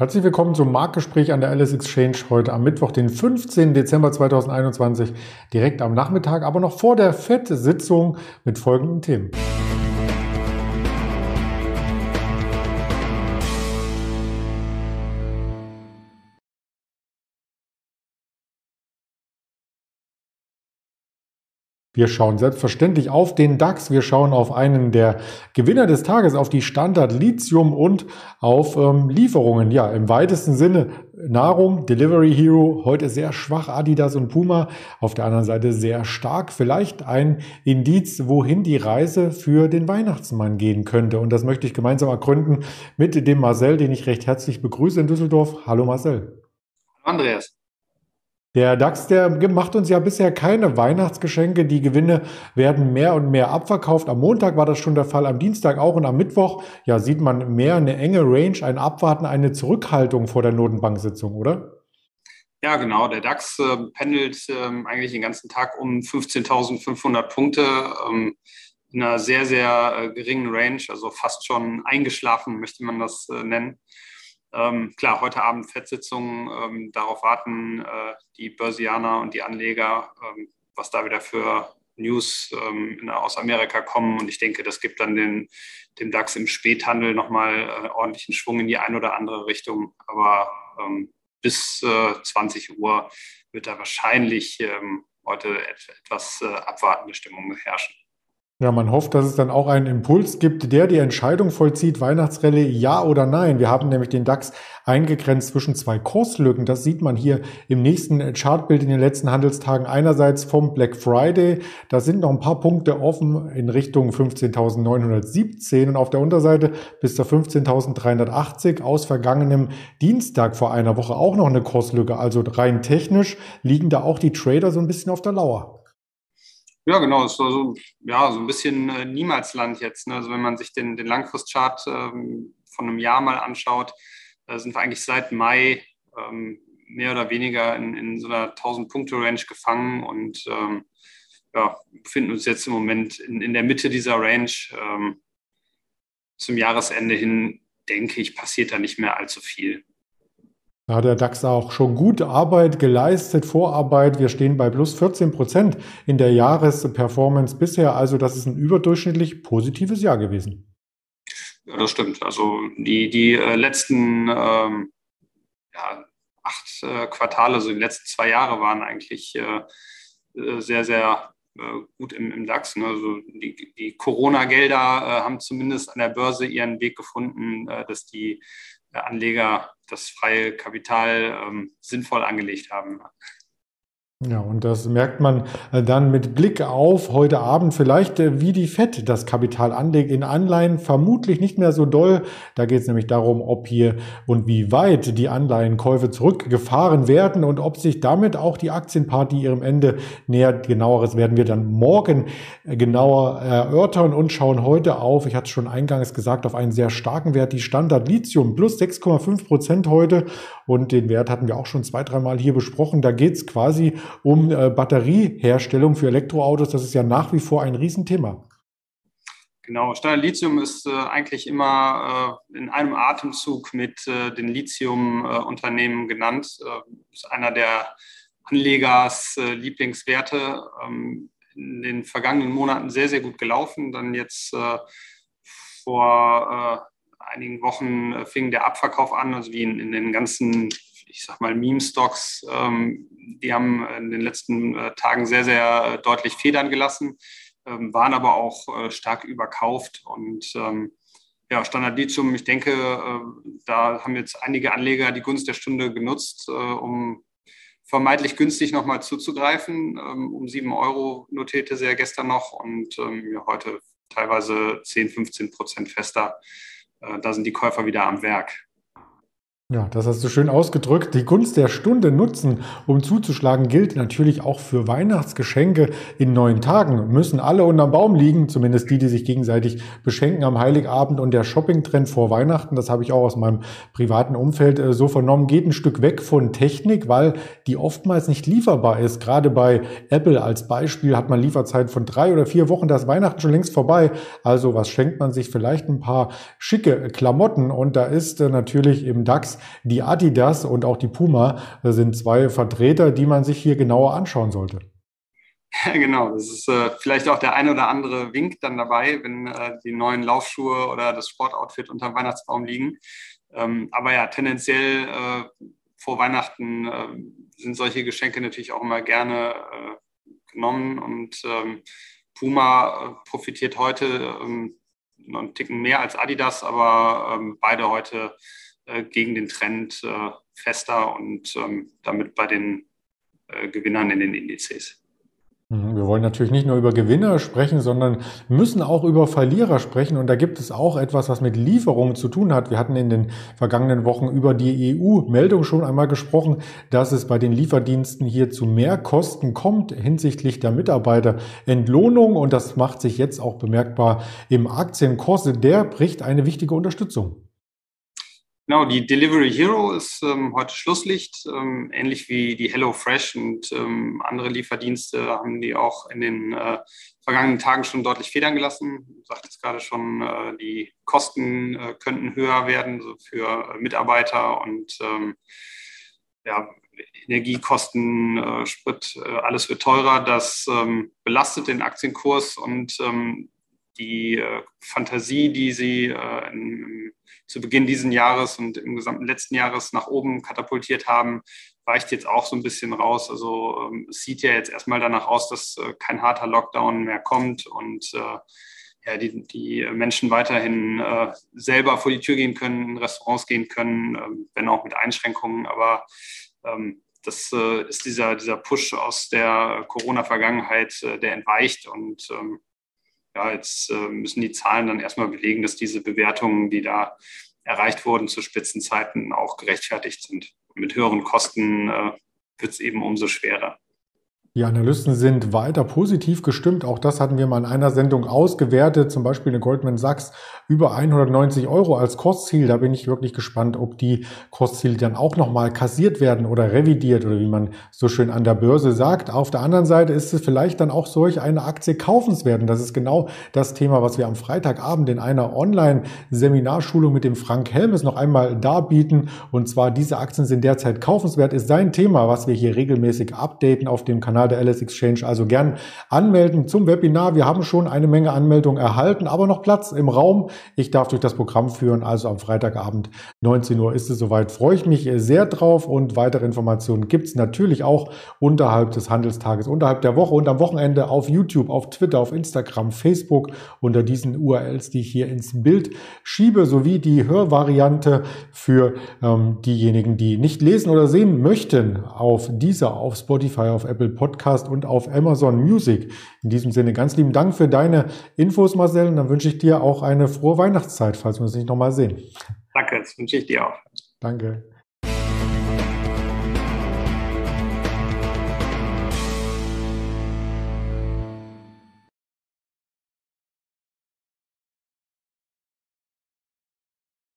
Herzlich willkommen zum Marktgespräch an der Alice Exchange heute am Mittwoch, den 15. Dezember 2021, direkt am Nachmittag, aber noch vor der FED-Sitzung mit folgenden Themen. Wir schauen selbstverständlich auf den DAX. Wir schauen auf einen der Gewinner des Tages, auf die Standard Lithium und auf ähm, Lieferungen. Ja, im weitesten Sinne Nahrung, Delivery Hero, heute sehr schwach Adidas und Puma, auf der anderen Seite sehr stark. Vielleicht ein Indiz, wohin die Reise für den Weihnachtsmann gehen könnte. Und das möchte ich gemeinsam ergründen mit dem Marcel, den ich recht herzlich begrüße in Düsseldorf. Hallo Marcel. Andreas. Der DAX, der macht uns ja bisher keine Weihnachtsgeschenke. Die Gewinne werden mehr und mehr abverkauft. Am Montag war das schon der Fall, am Dienstag auch und am Mittwoch, ja, sieht man mehr eine enge Range, ein Abwarten, eine Zurückhaltung vor der Notenbanksitzung, oder? Ja, genau. Der DAX äh, pendelt äh, eigentlich den ganzen Tag um 15.500 Punkte ähm, in einer sehr, sehr äh, geringen Range, also fast schon eingeschlafen, möchte man das äh, nennen. Ähm, klar, heute Abend Fettsitzung, ähm, darauf warten äh, die Börsianer und die Anleger, ähm, was da wieder für News ähm, aus Amerika kommen. Und ich denke, das gibt dann den, dem DAX im Späthandel nochmal äh, ordentlichen Schwung in die eine oder andere Richtung. Aber ähm, bis äh, 20 Uhr wird da wahrscheinlich ähm, heute et etwas äh, abwartende Stimmung herrschen. Ja, man hofft, dass es dann auch einen Impuls gibt, der die Entscheidung vollzieht, Weihnachtsrallye ja oder nein. Wir haben nämlich den DAX eingegrenzt zwischen zwei Kurslücken. Das sieht man hier im nächsten Chartbild in den letzten Handelstagen. Einerseits vom Black Friday, da sind noch ein paar Punkte offen in Richtung 15.917 und auf der Unterseite bis zur 15.380 aus vergangenem Dienstag vor einer Woche auch noch eine Kurslücke. Also rein technisch liegen da auch die Trader so ein bisschen auf der Lauer. Ja, genau. Es war so, ja, so ein bisschen äh, Niemalsland jetzt. Ne? Also wenn man sich den, den Langfristchart ähm, von einem Jahr mal anschaut, äh, sind wir eigentlich seit Mai ähm, mehr oder weniger in, in so einer 1000-Punkte-Range gefangen und ähm, ja, befinden uns jetzt im Moment in, in der Mitte dieser Range. Ähm, zum Jahresende hin, denke ich, passiert da nicht mehr allzu viel. Da hat der DAX auch schon gute Arbeit geleistet, Vorarbeit. Wir stehen bei plus 14 Prozent in der Jahresperformance bisher. Also das ist ein überdurchschnittlich positives Jahr gewesen. Ja, das stimmt. Also die, die äh, letzten ähm, ja, acht äh, Quartale, also die letzten zwei Jahre waren eigentlich äh, äh sehr, sehr äh, gut im, im DAX. Ne? Also die, die Corona-Gelder äh, haben zumindest an der Börse ihren Weg gefunden, dass die Anleger das freie Kapital ähm, sinnvoll angelegt haben. Ja, und das merkt man äh, dann mit Blick auf heute Abend vielleicht, äh, wie die FED das Kapital anlegt in Anleihen, vermutlich nicht mehr so doll. Da geht es nämlich darum, ob hier und wie weit die Anleihenkäufe zurückgefahren werden und ob sich damit auch die Aktienparty ihrem Ende nähert. Genaueres werden wir dann morgen äh, genauer erörtern und schauen heute auf, ich hatte es schon eingangs gesagt, auf einen sehr starken Wert, die Standard Lithium plus 6,5 Prozent heute. Und den Wert hatten wir auch schon zwei, dreimal hier besprochen. Da geht es quasi um äh, Batterieherstellung für Elektroautos. Das ist ja nach wie vor ein Riesenthema. Genau, Standard ist äh, eigentlich immer äh, in einem Atemzug mit äh, den Lithium-Unternehmen äh, genannt. Äh, ist einer der Anlegers Lieblingswerte. Ähm, in den vergangenen Monaten sehr, sehr gut gelaufen. Dann jetzt vor einigen Wochen fing der Abverkauf an, also wie in, in den ganzen ich sag mal, Meme-Stocks, ähm, die haben in den letzten äh, Tagen sehr, sehr äh, deutlich Federn gelassen, ähm, waren aber auch äh, stark überkauft und ähm, ja, Standard Lithium, ich denke, da haben jetzt einige Anleger die Gunst der Stunde genutzt, um vermeintlich günstig nochmal zuzugreifen. Um sieben Euro notierte sie ja gestern noch und ja, heute teilweise 10, 15 Prozent fester. Da sind die Käufer wieder am Werk. Ja, das hast du schön ausgedrückt. Die Gunst der Stunde nutzen, um zuzuschlagen, gilt natürlich auch für Weihnachtsgeschenke in neun Tagen. Müssen alle unterm Baum liegen, zumindest die, die sich gegenseitig beschenken am Heiligabend und der Shoppingtrend vor Weihnachten, das habe ich auch aus meinem privaten Umfeld äh, so vernommen, geht ein Stück weg von Technik, weil die oftmals nicht lieferbar ist. Gerade bei Apple als Beispiel hat man Lieferzeit von drei oder vier Wochen, das Weihnachten schon längst vorbei. Also was schenkt man sich? Vielleicht ein paar schicke Klamotten und da ist äh, natürlich im DAX Die Adidas und auch die Puma sind zwei Vertreter, die man sich hier genauer anschauen sollte. Ja, genau. Das ist äh, vielleicht auch der ein oder andere Wink dann dabei, wenn äh, die neuen Laufschuhe oder das Sportoutfit unter dem Weihnachtsbaum liegen. Ähm, aber ja, tendenziell äh, vor Weihnachten äh, sind solche Geschenke natürlich auch immer gerne äh, genommen und ähm, Puma äh, profitiert heute ähm, einen Ticken mehr als Adidas, aber ähm, beide heute äh, gegen den Trend äh, fester und ähm, damit bei den äh, Gewinnern in den Indizes. Mhm, wir wollen natürlich nicht nur über Gewinner sprechen, sondern müssen auch über Verlierer sprechen. Und da gibt es auch etwas, was mit Lieferungen zu tun hat. Wir hatten in den vergangenen Wochen über die EU-Meldung schon einmal gesprochen, dass es bei den Lieferdiensten hier zu Mehrkosten kommt hinsichtlich der Mitarbeiterentlohnung. Und das macht sich jetzt auch bemerkbar im Aktienkurs. Der bricht eine wichtige Unterstützung. Genau, die Delivery Hero ist ähm, heute Schlusslicht. Ähm, ähnlich wie die HelloFresh und ähm, andere Lieferdienste haben die auch in den äh, vergangenen Tagen schon deutlich federn gelassen. Du sagtest gerade schon, äh, die Kosten äh, könnten höher werden so für äh, Mitarbeiter und ähm, ja, Energiekosten, äh, Sprit, äh, alles wird teurer. Das ähm, belastet den Aktienkurs und ähm, die Fantasie, die sie in, zu Beginn dieses Jahres und im gesamten letzten Jahres nach oben katapultiert haben, weicht jetzt auch so ein bisschen raus. Also ähm, es sieht ja jetzt erstmal danach aus, dass äh, kein harter Lockdown mehr kommt und äh, ja, die, die Menschen weiterhin äh, selber vor die Tür gehen können, in Restaurants gehen können, äh, wenn auch mit Einschränkungen. Aber ähm, das äh, ist dieser, dieser Push aus der Corona-Vergangenheit, äh, der entweicht und ähm, ja, jetzt äh, müssen die Zahlen dann erstmal belegen, dass diese Bewertungen, die da erreicht wurden zu Spitzenzeiten, auch gerechtfertigt sind. Mit höheren Kosten äh, wird es eben umso schwerer. Die Analysten sind weiter positiv gestimmt. Auch das hatten wir mal in einer Sendung ausgewertet. Zum Beispiel eine Goldman Sachs über 190 Euro als Kostziel. Da bin ich wirklich gespannt, ob die Kostziele dann auch nochmal kassiert werden oder revidiert oder wie man so schön an der Börse sagt. Auf der anderen Seite ist es vielleicht dann auch solch eine Aktie kaufenswert. Und das ist genau das Thema, was wir am Freitagabend in einer Online-Seminarschulung mit dem Frank Helmes noch einmal darbieten. Und zwar diese Aktien sind derzeit kaufenswert, ist sein Thema, was wir hier regelmäßig updaten auf dem Kanal der LS Exchange. Also gern anmelden zum Webinar. Wir haben schon eine Menge Anmeldungen erhalten, aber noch Platz im Raum. Ich darf durch das Programm führen. Also am Freitagabend 19 Uhr ist es soweit. Freue ich mich sehr drauf und weitere Informationen gibt es natürlich auch unterhalb des Handelstages, unterhalb der Woche und am Wochenende auf YouTube, auf Twitter, auf Instagram, Facebook unter diesen URLs, die ich hier ins Bild schiebe, sowie die Hörvariante für ähm, diejenigen, die nicht lesen oder sehen möchten auf dieser, auf Spotify, auf Apple Podcast Podcast und auf Amazon Music. In diesem Sinne ganz lieben Dank für deine Infos, Marcel. Und dann wünsche ich dir auch eine frohe Weihnachtszeit, falls wir uns nicht nochmal sehen. Danke, das wünsche ich dir auch. Danke.